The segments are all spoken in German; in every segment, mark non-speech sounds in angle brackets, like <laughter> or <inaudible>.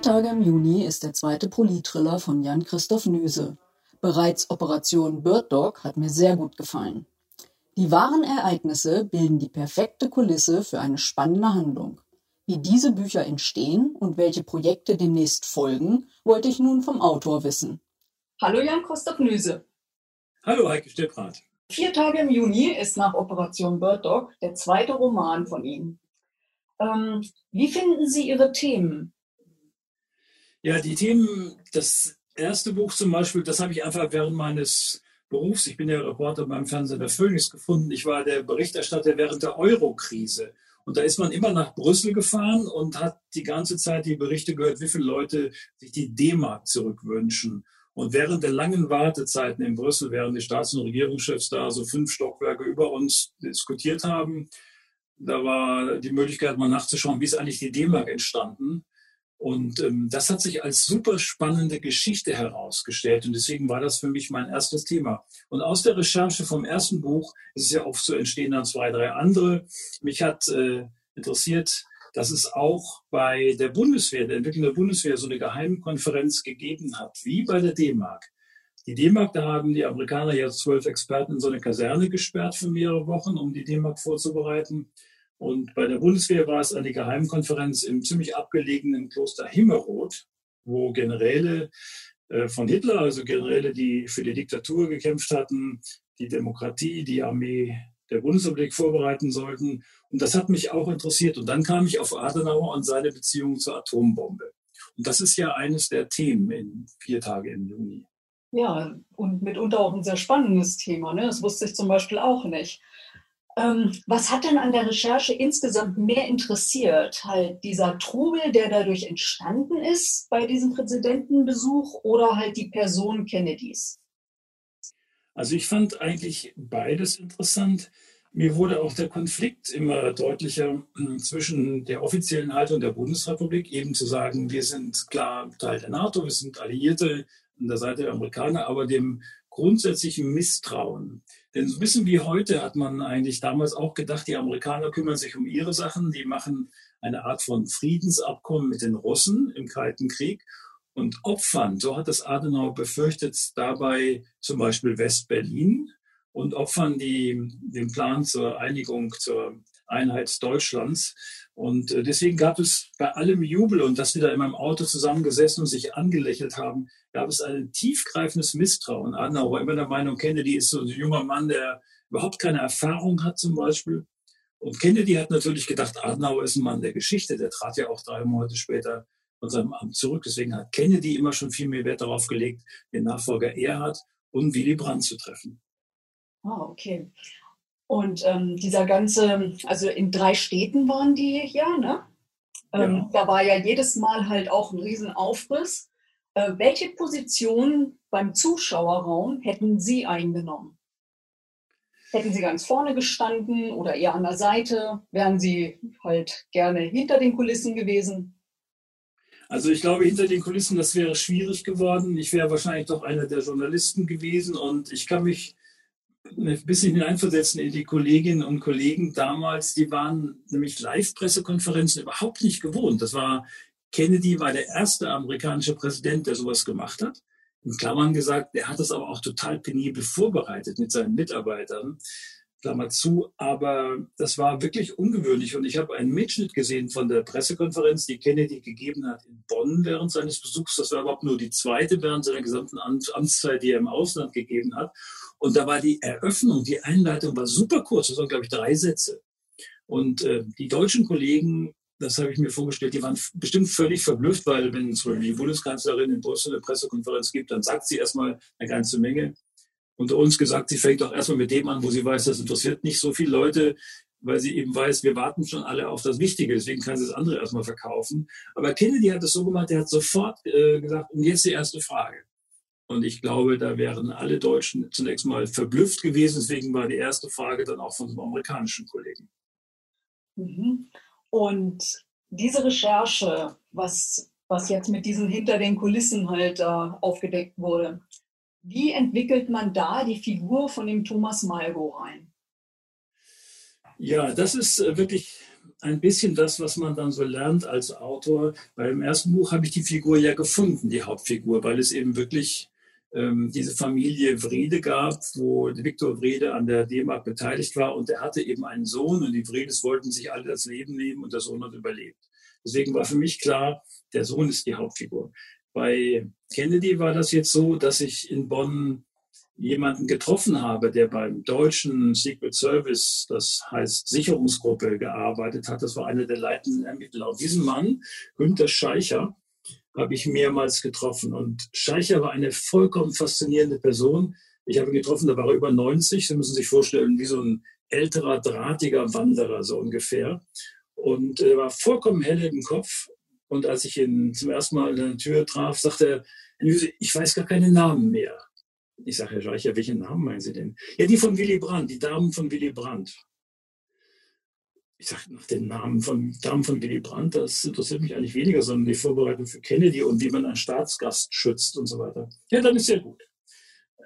Vier Tage im Juni ist der zweite Polit-Thriller von Jan-Christoph Nüse. Bereits Operation Bird Dog hat mir sehr gut gefallen. Die wahren Ereignisse bilden die perfekte Kulisse für eine spannende Handlung. Wie diese Bücher entstehen und welche Projekte demnächst folgen, wollte ich nun vom Autor wissen. Hallo Jan-Christoph Nüse. Hallo Heike Stepprath. Vier Tage im Juni ist nach Operation Bird Dog der zweite Roman von Ihnen. Ähm, wie finden Sie Ihre Themen? Ja, die Themen, das erste Buch zum Beispiel, das habe ich einfach während meines Berufs, ich bin ja Reporter beim Fernsehen der Phoenix gefunden, ich war der Berichterstatter während der Euro-Krise. Und da ist man immer nach Brüssel gefahren und hat die ganze Zeit die Berichte gehört, wie viele Leute sich die D-Mark zurückwünschen. Und während der langen Wartezeiten in Brüssel, während die Staats- und Regierungschefs da so fünf Stockwerke über uns diskutiert haben, da war die Möglichkeit, mal nachzuschauen, wie ist eigentlich die D-Mark entstanden. Und ähm, das hat sich als super spannende Geschichte herausgestellt. Und deswegen war das für mich mein erstes Thema. Und aus der Recherche vom ersten Buch ist es ja oft so entstehen dann zwei, drei andere. Mich hat äh, interessiert, dass es auch bei der Bundeswehr, der Entwicklung der Bundeswehr, so eine Geheimkonferenz gegeben hat, wie bei der D-Mark. Die D-Mark, da haben die Amerikaner ja zwölf Experten in so eine Kaserne gesperrt für mehrere Wochen, um die D-Mark vorzubereiten. Und bei der Bundeswehr war es eine Geheimkonferenz im ziemlich abgelegenen Kloster Himmelroth, wo Generäle äh, von Hitler, also Generäle, die für die Diktatur gekämpft hatten, die Demokratie, die Armee der Bundesrepublik vorbereiten sollten. Und das hat mich auch interessiert. Und dann kam ich auf Adenauer und seine Beziehung zur Atombombe. Und das ist ja eines der Themen in vier Tage im Juni. Ja, und mitunter auch ein sehr spannendes Thema. Ne? Das wusste ich zum Beispiel auch nicht. Ähm, was hat denn an der Recherche insgesamt mehr interessiert? Halt dieser Trubel, der dadurch entstanden ist bei diesem Präsidentenbesuch oder halt die Person Kennedys? Also ich fand eigentlich beides interessant. Mir wurde auch der Konflikt immer deutlicher hm, zwischen der offiziellen Haltung der Bundesrepublik, eben zu sagen, wir sind klar Teil der NATO, wir sind Alliierte an der Seite der Amerikaner, aber dem grundsätzlichen Misstrauen. Denn so ein bisschen wie heute hat man eigentlich damals auch gedacht, die Amerikaner kümmern sich um ihre Sachen, die machen eine Art von Friedensabkommen mit den Russen im Kalten Krieg und opfern, so hat es Adenauer befürchtet, dabei zum Beispiel West-Berlin und opfern die, den Plan zur Einigung, zur Einheit Deutschlands. Und äh, deswegen gab es bei allem Jubel und dass wir da in meinem Auto zusammengesessen und sich angelächelt haben, gab es ein tiefgreifendes Misstrauen. Adenauer war immer der Meinung, Kennedy ist so ein junger Mann, der überhaupt keine Erfahrung hat zum Beispiel. Und Kennedy hat natürlich gedacht, Adenauer ist ein Mann der Geschichte. Der trat ja auch drei Monate später von seinem Amt zurück. Deswegen hat Kennedy immer schon viel mehr Wert darauf gelegt, den Nachfolger Erhard und Willy Brandt zu treffen. Ah, okay. Und ähm, dieser ganze, also in drei Städten waren die ja, ne? Ähm, ja. Da war ja jedes Mal halt auch ein Riesenaufriss. Äh, welche Position beim Zuschauerraum hätten Sie eingenommen? Hätten Sie ganz vorne gestanden oder eher an der Seite? Wären Sie halt gerne hinter den Kulissen gewesen? Also ich glaube, hinter den Kulissen, das wäre schwierig geworden. Ich wäre wahrscheinlich doch einer der Journalisten gewesen und ich kann mich ein bisschen hineinversetzen in die Kolleginnen und Kollegen damals, die waren nämlich Live-Pressekonferenzen überhaupt nicht gewohnt. Das war, Kennedy war der erste amerikanische Präsident, der sowas gemacht hat. In Klammern gesagt, der hat das aber auch total penibel vorbereitet mit seinen Mitarbeitern. Klammer zu, aber das war wirklich ungewöhnlich und ich habe einen Mitschnitt gesehen von der Pressekonferenz, die Kennedy gegeben hat in Bonn während seines Besuchs. Das war überhaupt nur die zweite während seiner gesamten Amtszeit, die er im Ausland gegeben hat. Und da war die Eröffnung, die Einleitung war super kurz, das waren, glaube ich, drei Sätze. Und äh, die deutschen Kollegen, das habe ich mir vorgestellt, die waren bestimmt völlig verblüfft, weil wenn Beispiel die Bundeskanzlerin in Brüssel eine Pressekonferenz gibt, dann sagt sie erstmal eine ganze Menge. Unter uns gesagt, sie fängt auch erstmal mit dem an, wo sie weiß, das interessiert nicht so viele Leute, weil sie eben weiß, wir warten schon alle auf das Wichtige, deswegen kann sie das andere erstmal verkaufen. Aber Kennedy hat es so gemacht, der hat sofort äh, gesagt, und jetzt die erste Frage. Und ich glaube, da wären alle Deutschen zunächst mal verblüfft gewesen. Deswegen war die erste Frage dann auch von einem amerikanischen Kollegen. Mhm. Und diese Recherche, was, was jetzt mit diesen hinter den Kulissen halt äh, aufgedeckt wurde, wie entwickelt man da die Figur von dem Thomas Malgo rein? Ja, das ist äh, wirklich ein bisschen das, was man dann so lernt als Autor. Beim ersten Buch habe ich die Figur ja gefunden, die Hauptfigur, weil es eben wirklich ähm, diese Familie Wrede gab, wo Viktor Wrede an der D-Mark beteiligt war und er hatte eben einen Sohn und die Wredes wollten sich alle das Leben nehmen und der Sohn hat überlebt. Deswegen war für mich klar, der Sohn ist die Hauptfigur. Bei Kennedy war das jetzt so, dass ich in Bonn jemanden getroffen habe, der beim deutschen Secret Service, das heißt Sicherungsgruppe, gearbeitet hat. Das war einer der leitenden Ermittler. Und diesen Mann, Günter Scheicher, habe ich mehrmals getroffen. Und Scheicher war eine vollkommen faszinierende Person. Ich habe ihn getroffen, da war er über 90. Sie müssen sich vorstellen, wie so ein älterer, drahtiger Wanderer, so ungefähr. Und er war vollkommen hell im Kopf. Und als ich ihn zum ersten Mal in der Tür traf, sagte er, ich weiß gar keine Namen mehr. Ich sage, Herr Scheicher, welche Namen meinen Sie denn? Ja, die von Willy Brandt, die Damen von Willy Brandt ich sage nach den Namen von Damen von Willy Brandt, das interessiert mich eigentlich weniger, sondern die Vorbereitung für Kennedy und wie man einen Staatsgast schützt und so weiter. Ja, dann ist sehr gut.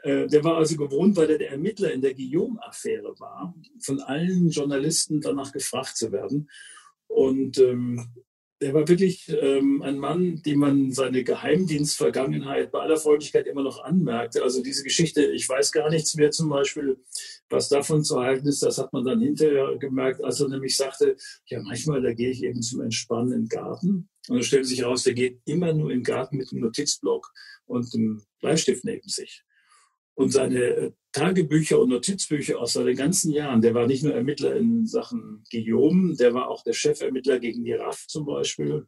Äh, der war also gewohnt, weil er der Ermittler in der Guillaume-Affäre war, von allen Journalisten danach gefragt zu werden. Und ähm, er war wirklich ähm, ein Mann, dem man seine Geheimdienstvergangenheit bei aller Freundlichkeit immer noch anmerkte. Also diese Geschichte, ich weiß gar nichts mehr zum Beispiel, was davon zu halten ist, das hat man dann hinterher gemerkt, als er nämlich sagte, ja manchmal, da gehe ich eben zum Entspannen in den Garten. Und dann stellt sich heraus, der geht immer nur den Garten mit einem Notizblock und einem Bleistift neben sich. Und seine äh, Tagebücher und Notizbücher aus seinen ganzen Jahren, der war nicht nur Ermittler in Sachen Guillaume, der war auch der Chefermittler gegen die RAF zum Beispiel.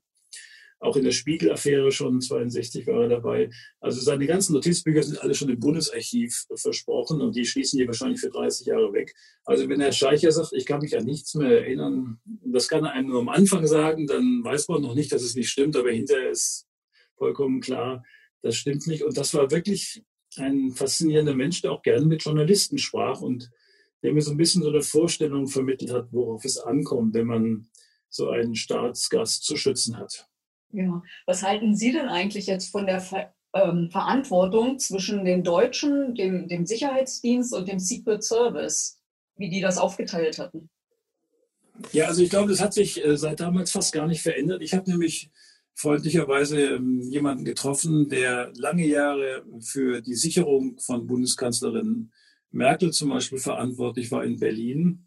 Auch in der Spiegel-Affäre schon 62 war er dabei. Also seine ganzen Notizbücher sind alle schon im Bundesarchiv versprochen und die schließen die wahrscheinlich für 30 Jahre weg. Also wenn Herr Scheicher sagt, ich kann mich an nichts mehr erinnern, das kann er einem nur am Anfang sagen, dann weiß man noch nicht, dass es nicht stimmt, aber hinterher ist vollkommen klar, das stimmt nicht. Und das war wirklich ein faszinierender Mensch, der auch gerne mit Journalisten sprach und der mir so ein bisschen so eine Vorstellung vermittelt hat, worauf es ankommt, wenn man so einen Staatsgast zu schützen hat. Ja, was halten Sie denn eigentlich jetzt von der Ver ähm, Verantwortung zwischen den Deutschen, dem, dem Sicherheitsdienst und dem Secret Service, wie die das aufgeteilt hatten? Ja, also ich glaube, das hat sich äh, seit damals fast gar nicht verändert. Ich habe nämlich freundlicherweise ähm, jemanden getroffen, der lange Jahre für die Sicherung von Bundeskanzlerin Merkel zum Beispiel verantwortlich war in Berlin.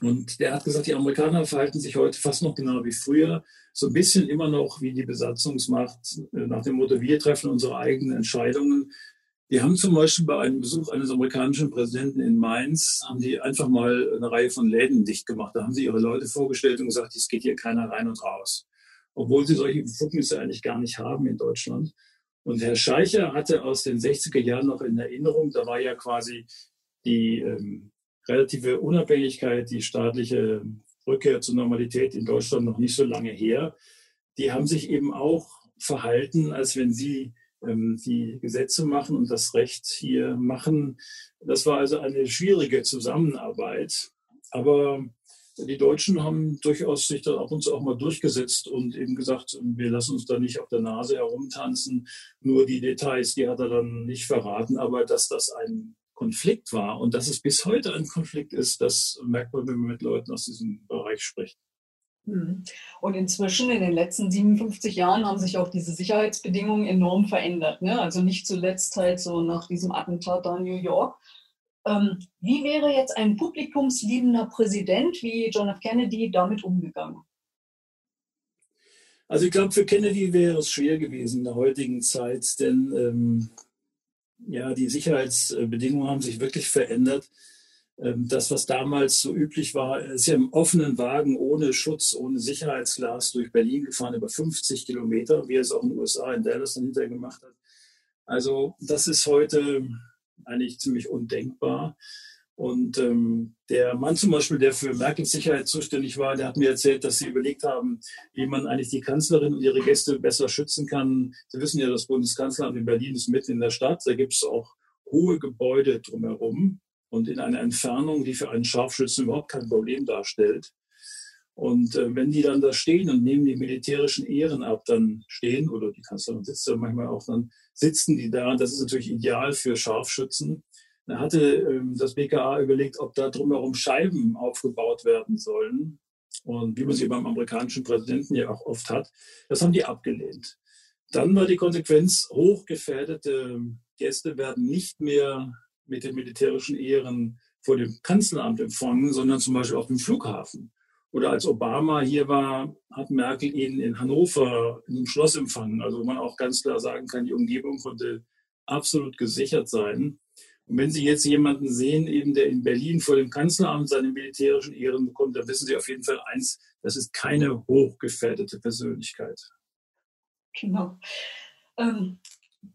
Und der hat gesagt, die Amerikaner verhalten sich heute fast noch genau wie früher, so ein bisschen immer noch wie die Besatzungsmacht äh, nach dem Motto, wir treffen unsere eigenen Entscheidungen. Die haben zum Beispiel bei einem Besuch eines amerikanischen Präsidenten in Mainz, haben die einfach mal eine Reihe von Läden dicht gemacht. Da haben sie ihre Leute vorgestellt und gesagt, es geht hier keiner rein und raus obwohl sie solche Befugnisse eigentlich gar nicht haben in Deutschland. Und Herr Scheicher hatte aus den 60er Jahren noch in Erinnerung, da war ja quasi die ähm, relative Unabhängigkeit, die staatliche Rückkehr zur Normalität in Deutschland noch nicht so lange her. Die haben sich eben auch verhalten, als wenn sie ähm, die Gesetze machen und das Recht hier machen. Das war also eine schwierige Zusammenarbeit. Aber die Deutschen haben durchaus sich da ab und zu auch mal durchgesetzt und eben gesagt, wir lassen uns da nicht auf der Nase herumtanzen. Nur die Details, die hat er dann nicht verraten. Aber dass das ein Konflikt war und dass es bis heute ein Konflikt ist, das merkt man, wenn man mit Leuten aus diesem Bereich spricht. Hm. Und inzwischen, in den letzten 57 Jahren, haben sich auch diese Sicherheitsbedingungen enorm verändert. Ne? Also nicht zuletzt halt so nach diesem Attentat da in New York ähm, wie wäre jetzt ein publikumsliebender Präsident wie John F. Kennedy damit umgegangen? Also ich glaube, für Kennedy wäre es schwer gewesen in der heutigen Zeit, denn ähm, ja, die Sicherheitsbedingungen haben sich wirklich verändert. Ähm, das, was damals so üblich war, ist ja im offenen Wagen ohne Schutz, ohne Sicherheitsglas durch Berlin gefahren, über 50 Kilometer, wie er es auch in den USA in Dallas dann hinterher gemacht hat. Also das ist heute eigentlich ziemlich undenkbar. Und ähm, der Mann zum Beispiel, der für Merkels Sicherheit zuständig war, der hat mir erzählt, dass sie überlegt haben, wie man eigentlich die Kanzlerin und ihre Gäste besser schützen kann. Sie wissen ja, das Bundeskanzleramt in Berlin ist mitten in der Stadt. Da gibt es auch hohe Gebäude drumherum und in einer Entfernung, die für einen Scharfschützen überhaupt kein Problem darstellt. Und äh, wenn die dann da stehen und nehmen die militärischen Ehren ab, dann stehen, oder die Kanzlerin sitzt ja manchmal auch, dann sitzen die da. Das ist natürlich ideal für Scharfschützen. Da hatte ähm, das BKA überlegt, ob da drumherum Scheiben aufgebaut werden sollen. Und wie man sie beim amerikanischen Präsidenten ja auch oft hat, das haben die abgelehnt. Dann war die Konsequenz, hochgefährdete Gäste werden nicht mehr mit den militärischen Ehren vor dem Kanzleramt empfangen, sondern zum Beispiel auf dem Flughafen. Oder als Obama hier war, hat Merkel ihn in Hannover in einem Schloss empfangen. Also wo man auch ganz klar sagen kann, die Umgebung konnte absolut gesichert sein. Und wenn Sie jetzt jemanden sehen, eben der in Berlin vor dem Kanzleramt seine militärischen Ehren bekommt, dann wissen Sie auf jeden Fall eins, das ist keine hochgefährdete Persönlichkeit. Genau. Ähm,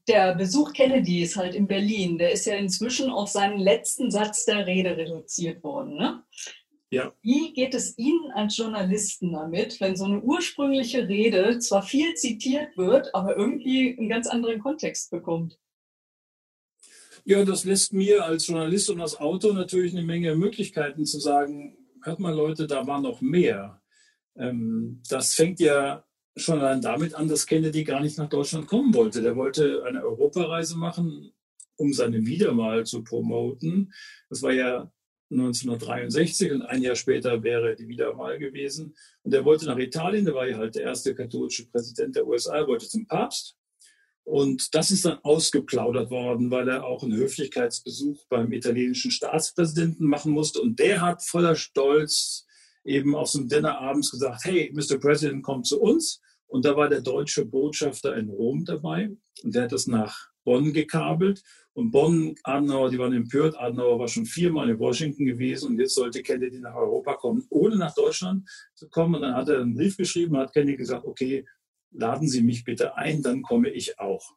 der Besuch Kennedys halt in Berlin, der ist ja inzwischen auf seinen letzten Satz der Rede reduziert worden. Ne? Ja. Wie geht es Ihnen als Journalisten damit, wenn so eine ursprüngliche Rede zwar viel zitiert wird, aber irgendwie einen ganz anderen Kontext bekommt? Ja, das lässt mir als Journalist und als Autor natürlich eine Menge Möglichkeiten zu sagen, hört mal Leute, da war noch mehr. Ähm, das fängt ja schon allein damit an, dass Kennedy gar nicht nach Deutschland kommen wollte. Der wollte eine Europareise machen, um seine Wiederwahl zu promoten. Das war ja 1963 und ein Jahr später wäre die Wiederwahl gewesen. Und er wollte nach Italien, der war ja halt der erste katholische Präsident der USA, wollte zum Papst. Und das ist dann ausgeplaudert worden, weil er auch einen Höflichkeitsbesuch beim italienischen Staatspräsidenten machen musste. Und der hat voller Stolz eben auf so einem Dinner abends gesagt, hey, Mr. President, kommt zu uns. Und da war der deutsche Botschafter in Rom dabei und der hat das nach Bonn gekabelt. Und Bonn, Adenauer, die waren empört. Adenauer war schon viermal in Washington gewesen und jetzt sollte Kennedy nach Europa kommen, ohne nach Deutschland zu kommen. Und dann hat er einen Brief geschrieben, hat Kennedy gesagt, okay, laden Sie mich bitte ein, dann komme ich auch.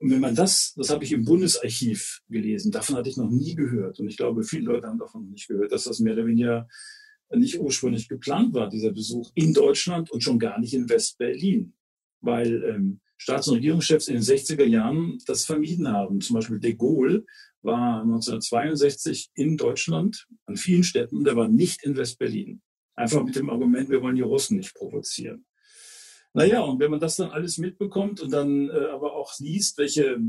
Und wenn man das, das habe ich im Bundesarchiv gelesen, davon hatte ich noch nie gehört. Und ich glaube, viele Leute haben davon nicht gehört, dass das mehr oder weniger nicht ursprünglich geplant war, dieser Besuch in Deutschland und schon gar nicht in West-Berlin, weil ähm, Staats- und Regierungschefs in den 60er Jahren das vermieden haben. Zum Beispiel de Gaulle war 1962 in Deutschland an vielen Städten, der war nicht in West-Berlin. Einfach mit dem Argument, wir wollen die Russen nicht provozieren. Naja, und wenn man das dann alles mitbekommt und dann äh, aber auch liest, welche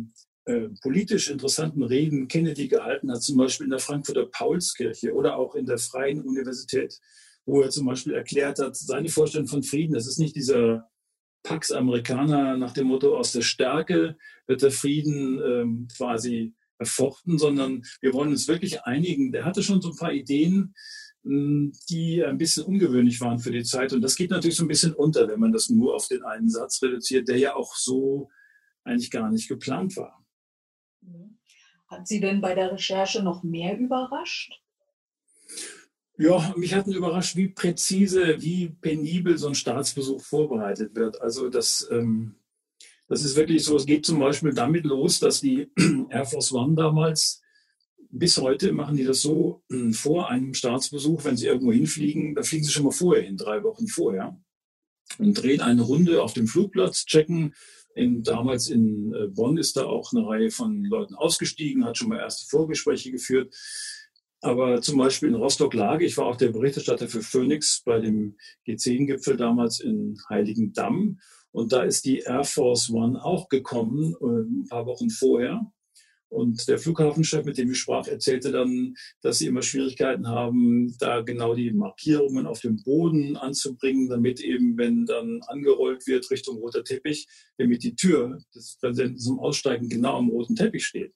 äh, politisch interessanten Reden Kennedy gehalten hat, zum Beispiel in der Frankfurter Paulskirche oder auch in der Freien Universität, wo er zum Beispiel erklärt hat, seine Vorstellung von Frieden, das ist nicht dieser Pax Amerikaner nach dem Motto, aus der Stärke wird der Frieden ähm, quasi erfochten, sondern wir wollen uns wirklich einigen. Der hatte schon so ein paar Ideen, hm, die ein bisschen ungewöhnlich waren für die Zeit. Und das geht natürlich so ein bisschen unter, wenn man das nur auf den einen Satz reduziert, der ja auch so eigentlich gar nicht geplant war. Hat Sie denn bei der Recherche noch mehr überrascht? Ja, mich hat überrascht, wie präzise, wie penibel so ein Staatsbesuch vorbereitet wird. Also das, ähm, das ist wirklich so, es geht zum Beispiel damit los, dass die <clears throat> Air Force One damals, bis heute machen die das so, äh, vor einem Staatsbesuch, wenn sie irgendwo hinfliegen, da fliegen sie schon mal vorher hin, drei Wochen vorher, und drehen eine Runde auf dem Flugplatz, checken, in, damals in äh, Bonn ist da auch eine Reihe von Leuten ausgestiegen, hat schon mal erste Vorgespräche geführt. Aber zum Beispiel in Rostock-Lage, ich war auch der Berichterstatter für Phoenix bei dem G10-Gipfel damals in Heiligendamm. Und da ist die Air Force One auch gekommen, äh, ein paar Wochen vorher. Und der Flughafenchef, mit dem ich sprach, erzählte dann, dass sie immer Schwierigkeiten haben, da genau die Markierungen auf dem Boden anzubringen, damit eben, wenn dann angerollt wird Richtung roter Teppich, damit die Tür des Präsidenten zum Aussteigen genau am roten Teppich steht.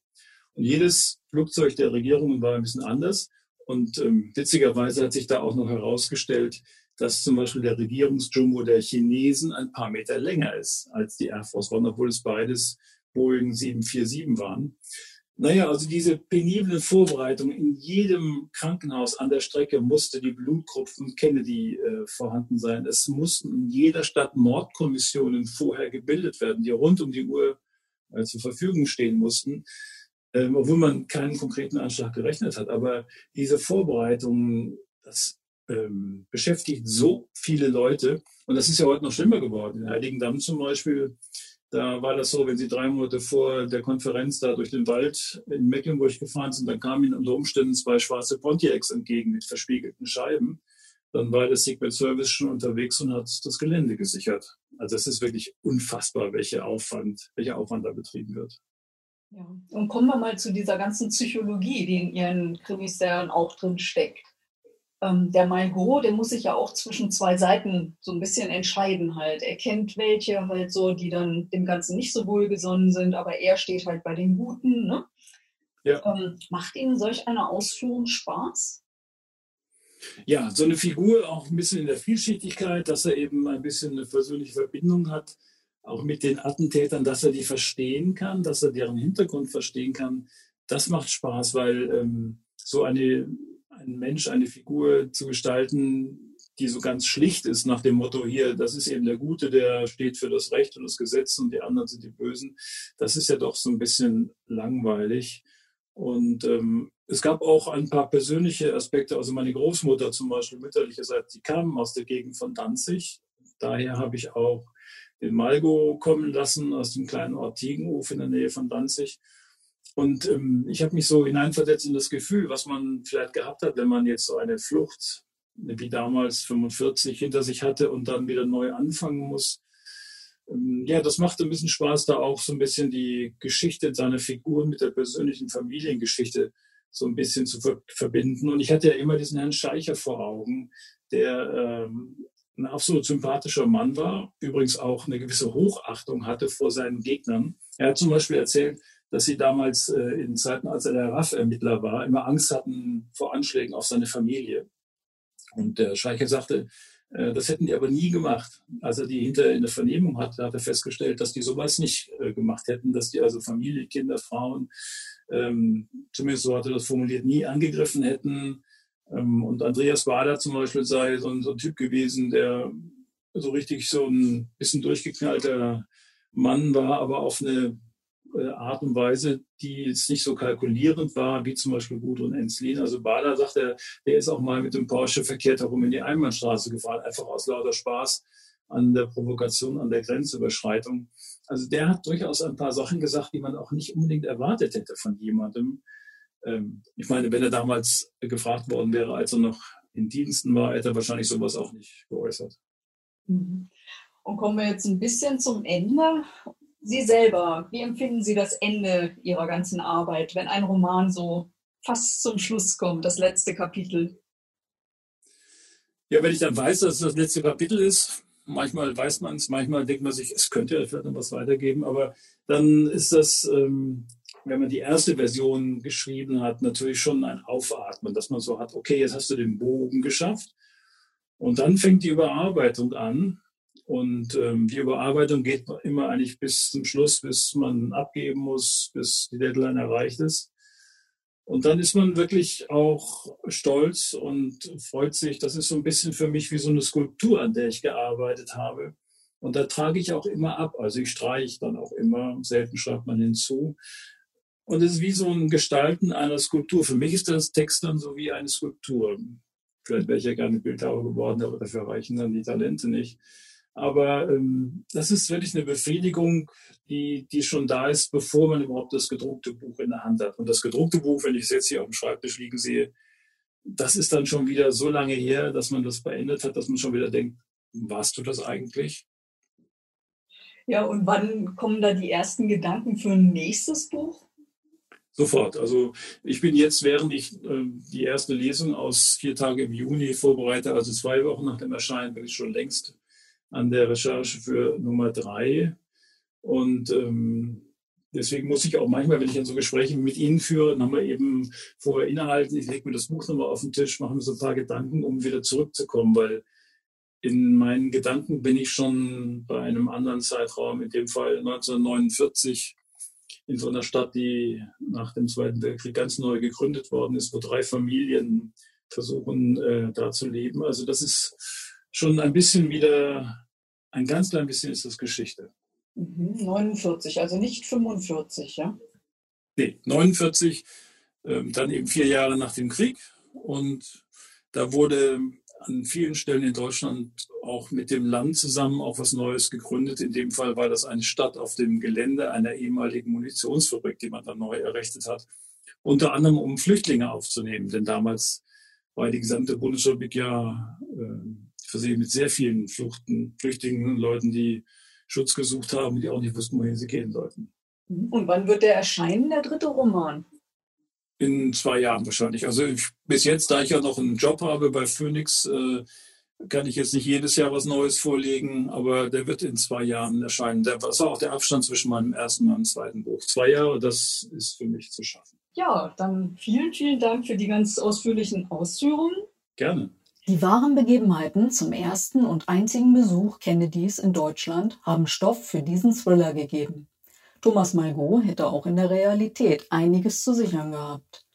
Und jedes Flugzeug der Regierungen war ein bisschen anders. Und ähm, witzigerweise hat sich da auch noch herausgestellt, dass zum Beispiel der Regierungsjumbo der Chinesen ein paar Meter länger ist als die Air Force One, obwohl es beides Boeing 747 waren. Naja, also diese peniblen Vorbereitungen in jedem Krankenhaus an der Strecke musste die Blutgruppe von Kennedy äh, vorhanden sein. Es mussten in jeder Stadt Mordkommissionen vorher gebildet werden, die rund um die Uhr äh, zur Verfügung stehen mussten, ähm, obwohl man keinen konkreten Anschlag gerechnet hat. Aber diese Vorbereitungen, das ähm, beschäftigt so viele Leute. Und das ist ja heute noch schlimmer geworden. In Heiligendamm zum Beispiel da war das so, wenn Sie drei Monate vor der Konferenz da durch den Wald in Mecklenburg gefahren sind, dann kamen Ihnen unter Umständen zwei schwarze Pontiacs entgegen mit verspiegelten Scheiben. Dann war der Secret Service schon unterwegs und hat das Gelände gesichert. Also es ist wirklich unfassbar, welcher Aufwand, welcher Aufwand da betrieben wird. Ja. Und kommen wir mal zu dieser ganzen Psychologie, die in Ihren Krimis auch drin steckt. ähm, der Malgo, der muss sich ja auch zwischen zwei Seiten so ein bisschen entscheiden halt. Er kennt welche halt so, die dann dem Ganzen nicht so wohlgesonnen sind, aber er steht halt bei den Guten. Ne? Ja. Ähm, macht Ihnen solch eine Ausführung Spaß? Ja, so eine Figur auch ein bisschen in der Vielschichtigkeit, dass er eben ein bisschen eine persönliche Verbindung hat, auch mit den Attentätern, dass er die verstehen kann, dass er deren Hintergrund verstehen kann. Das macht Spaß, weil ähm, so eine einen Mensch, eine Figur zu gestalten, die so ganz schlicht ist nach dem Motto hier, das ist eben der Gute, der steht für das Recht und das Gesetz und die anderen sind die Bösen. Das ist ja doch so ein bisschen langweilig. Und ähm, es gab auch ein paar persönliche Aspekte. Also meine Großmutter zum Beispiel mütterlicherseits, die kam aus der Gegend von Danzig. Daher habe ich auch den Malgo kommen lassen aus dem kleinen Ort Tegenhof in der Nähe von Danzig. Und ähm, ich habe mich so hineinversetzt in das Gefühl, was man vielleicht gehabt hat, wenn man jetzt so eine Flucht wie damals 45 hinter sich hatte und dann wieder neu anfangen muss. Ähm, ja, das macht ein bisschen Spaß, da auch so ein bisschen die Geschichte seiner Figur mit der persönlichen Familiengeschichte so ein bisschen zu ver verbinden. Und ich hatte ja immer diesen Herrn Scheicher vor Augen, der ähm, ein absolut sympathischer Mann war, übrigens auch eine gewisse Hochachtung hatte vor seinen Gegnern. Er hat zum Beispiel erzählt, dass sie damals äh, in Zeiten, als er der RAF-Ermittler war, immer Angst hatten vor Anschlägen auf seine Familie. Und der Scheicher sagte, äh, das hätten die aber nie gemacht. Als er die hinter in der Vernehmung hatte, hat er festgestellt, dass die sowas nicht äh, gemacht hätten, dass die also Familie, Kinder, Frauen, ähm, zumindest so hat er das formuliert, nie angegriffen hätten. Ähm, und Andreas Bader zum Beispiel sei so ein, so ein Typ gewesen, der so richtig so ein bisschen durchgeknallter Mann war, aber auf eine äh, Art und Weise, die jetzt nicht so kalkulierend war, wie zum Beispiel Gudrun Enslin. Also Bader sagt, er, der ist auch mal mit dem Porsche verkehrt herum in die Einbahnstraße gefahren, einfach aus lauter Spaß an der Provokation, an der Grenzüberschreitung. Also der hat durchaus ein paar Sachen gesagt, die man auch nicht unbedingt erwartet hätte von jemandem. Ähm, ich meine, wenn er damals gefragt worden wäre, als er noch in Diensten war, hätte er wahrscheinlich sowas auch nicht geäußert. Mhm. Und kommen wir jetzt ein bisschen zum Ende. Sie selber, wie empfinden Sie das Ende Ihrer ganzen Arbeit, wenn ein Roman so fast zum Schluss kommt, das letzte Kapitel? Ja, wenn ich dann weiß, dass es das letzte Kapitel ist, manchmal weiß man es, manchmal denkt man sich, es könnte ja vielleicht noch was weitergeben, aber dann ist das, ähm, wenn man die erste Version geschrieben hat, natürlich schon ein Aufatmen, dass man so hat, okay, jetzt hast du den Bogen geschafft. Und dann fängt die Überarbeitung an. Und ähm, die Überarbeitung geht immer eigentlich bis zum Schluss, bis man abgeben muss, bis die Deadline erreicht ist. Und dann ist man wirklich auch stolz und freut sich. Das ist so ein bisschen für mich wie so eine Skulptur, an der ich gearbeitet habe. Und da trage ich auch immer ab. Also ich streiche dann auch immer. Selten schreibt man hinzu. Und es ist wie so ein Gestalten einer Skulptur. Für mich ist das Text dann so wie eine Skulptur. Vielleicht wäre ich ja gerne Bildhauer geworden, aber dafür reichen dann die Talente nicht. Aber ähm, das ist wirklich eine Befriedigung, die, die schon da ist, bevor man überhaupt das gedruckte Buch in der Hand hat. Und das gedruckte Buch, wenn ich es jetzt hier auf dem Schreibtisch liegen sehe, das ist dann schon wieder so lange her, dass man das beendet hat, dass man schon wieder denkt, warst du das eigentlich? Ja, und wann kommen da die ersten Gedanken für ein nächstes Buch? Sofort. Also ich bin jetzt, während ich äh, die erste Lesung aus vier Tage im Juni vorbereite, also zwei Wochen nach dem Erscheinen, bin ich schon längst an der Recherche für Nummer drei. Und ähm, deswegen muss ich auch manchmal, wenn ich dann so Gespräche mit Ihnen führe, wir eben vorher innehalten, ich lege mir das Buch nochmal auf den Tisch, mache mir so ein paar Gedanken, um wieder zurückzukommen, weil in meinen Gedanken bin ich schon bei einem anderen Zeitraum, in dem Fall 1949, in so einer Stadt, die nach dem Zweiten Weltkrieg ganz neu gegründet worden ist, wo drei Familien versuchen, äh, da zu leben. Also das ist schon ein bisschen wieder, ein ganz klein bisschen ist das Geschichte. 49, mhm, also nicht 45, ja? Nee, 49, ähm, dann eben vier Jahre nach dem Krieg. Und da wurde an vielen Stellen in Deutschland auch mit dem Land zusammen auch was Neues gegründet. In dem Fall war das eine Stadt auf dem Gelände einer ehemaligen Munitionsfabrik, die man dann neu errichtet hat. Unter anderem, um Flüchtlinge aufzunehmen. Denn damals war die gesamte Bundesrepublik ja äh, versehen mit sehr vielen Fluchten, Flüchtlingen, Leuten, die Schutz gesucht haben, die auch nicht wussten, wohin sie gehen sollten. Und wann wird der erscheinen, der dritte Roman? In zwei Jahren wahrscheinlich. Also ich, bis jetzt, da ich ja noch einen Job habe bei Phoenix, äh, kann ich jetzt nicht jedes Jahr was Neues vorlegen, aber der wird in zwei Jahren erscheinen. Das war auch der Abstand zwischen meinem ersten und meinem zweiten Buch. Zwei Jahre, das ist für mich zu schaffen. Ja, dann vielen, vielen Dank für die ganz ausführlichen Ausführungen. Gerne. Die wahren Begebenheiten zum ersten und einzigen Besuch Kennedys in Deutschland haben Stoff für diesen Thriller gegeben. Thomas Malgot hätte auch in der Realität einiges zu sichern gehabt.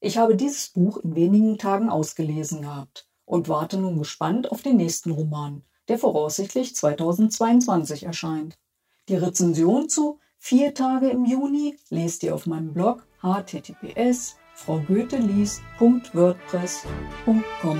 Ich habe dieses Buch in wenigen Tagen ausgelesen gehabt und warte nun gespannt auf den nächsten Roman, der voraussichtlich 2022 erscheint. Die Rezension zu Vier Tage im Juni lest ihr auf meinem Blog https fraugoetheliest.wordpress.com.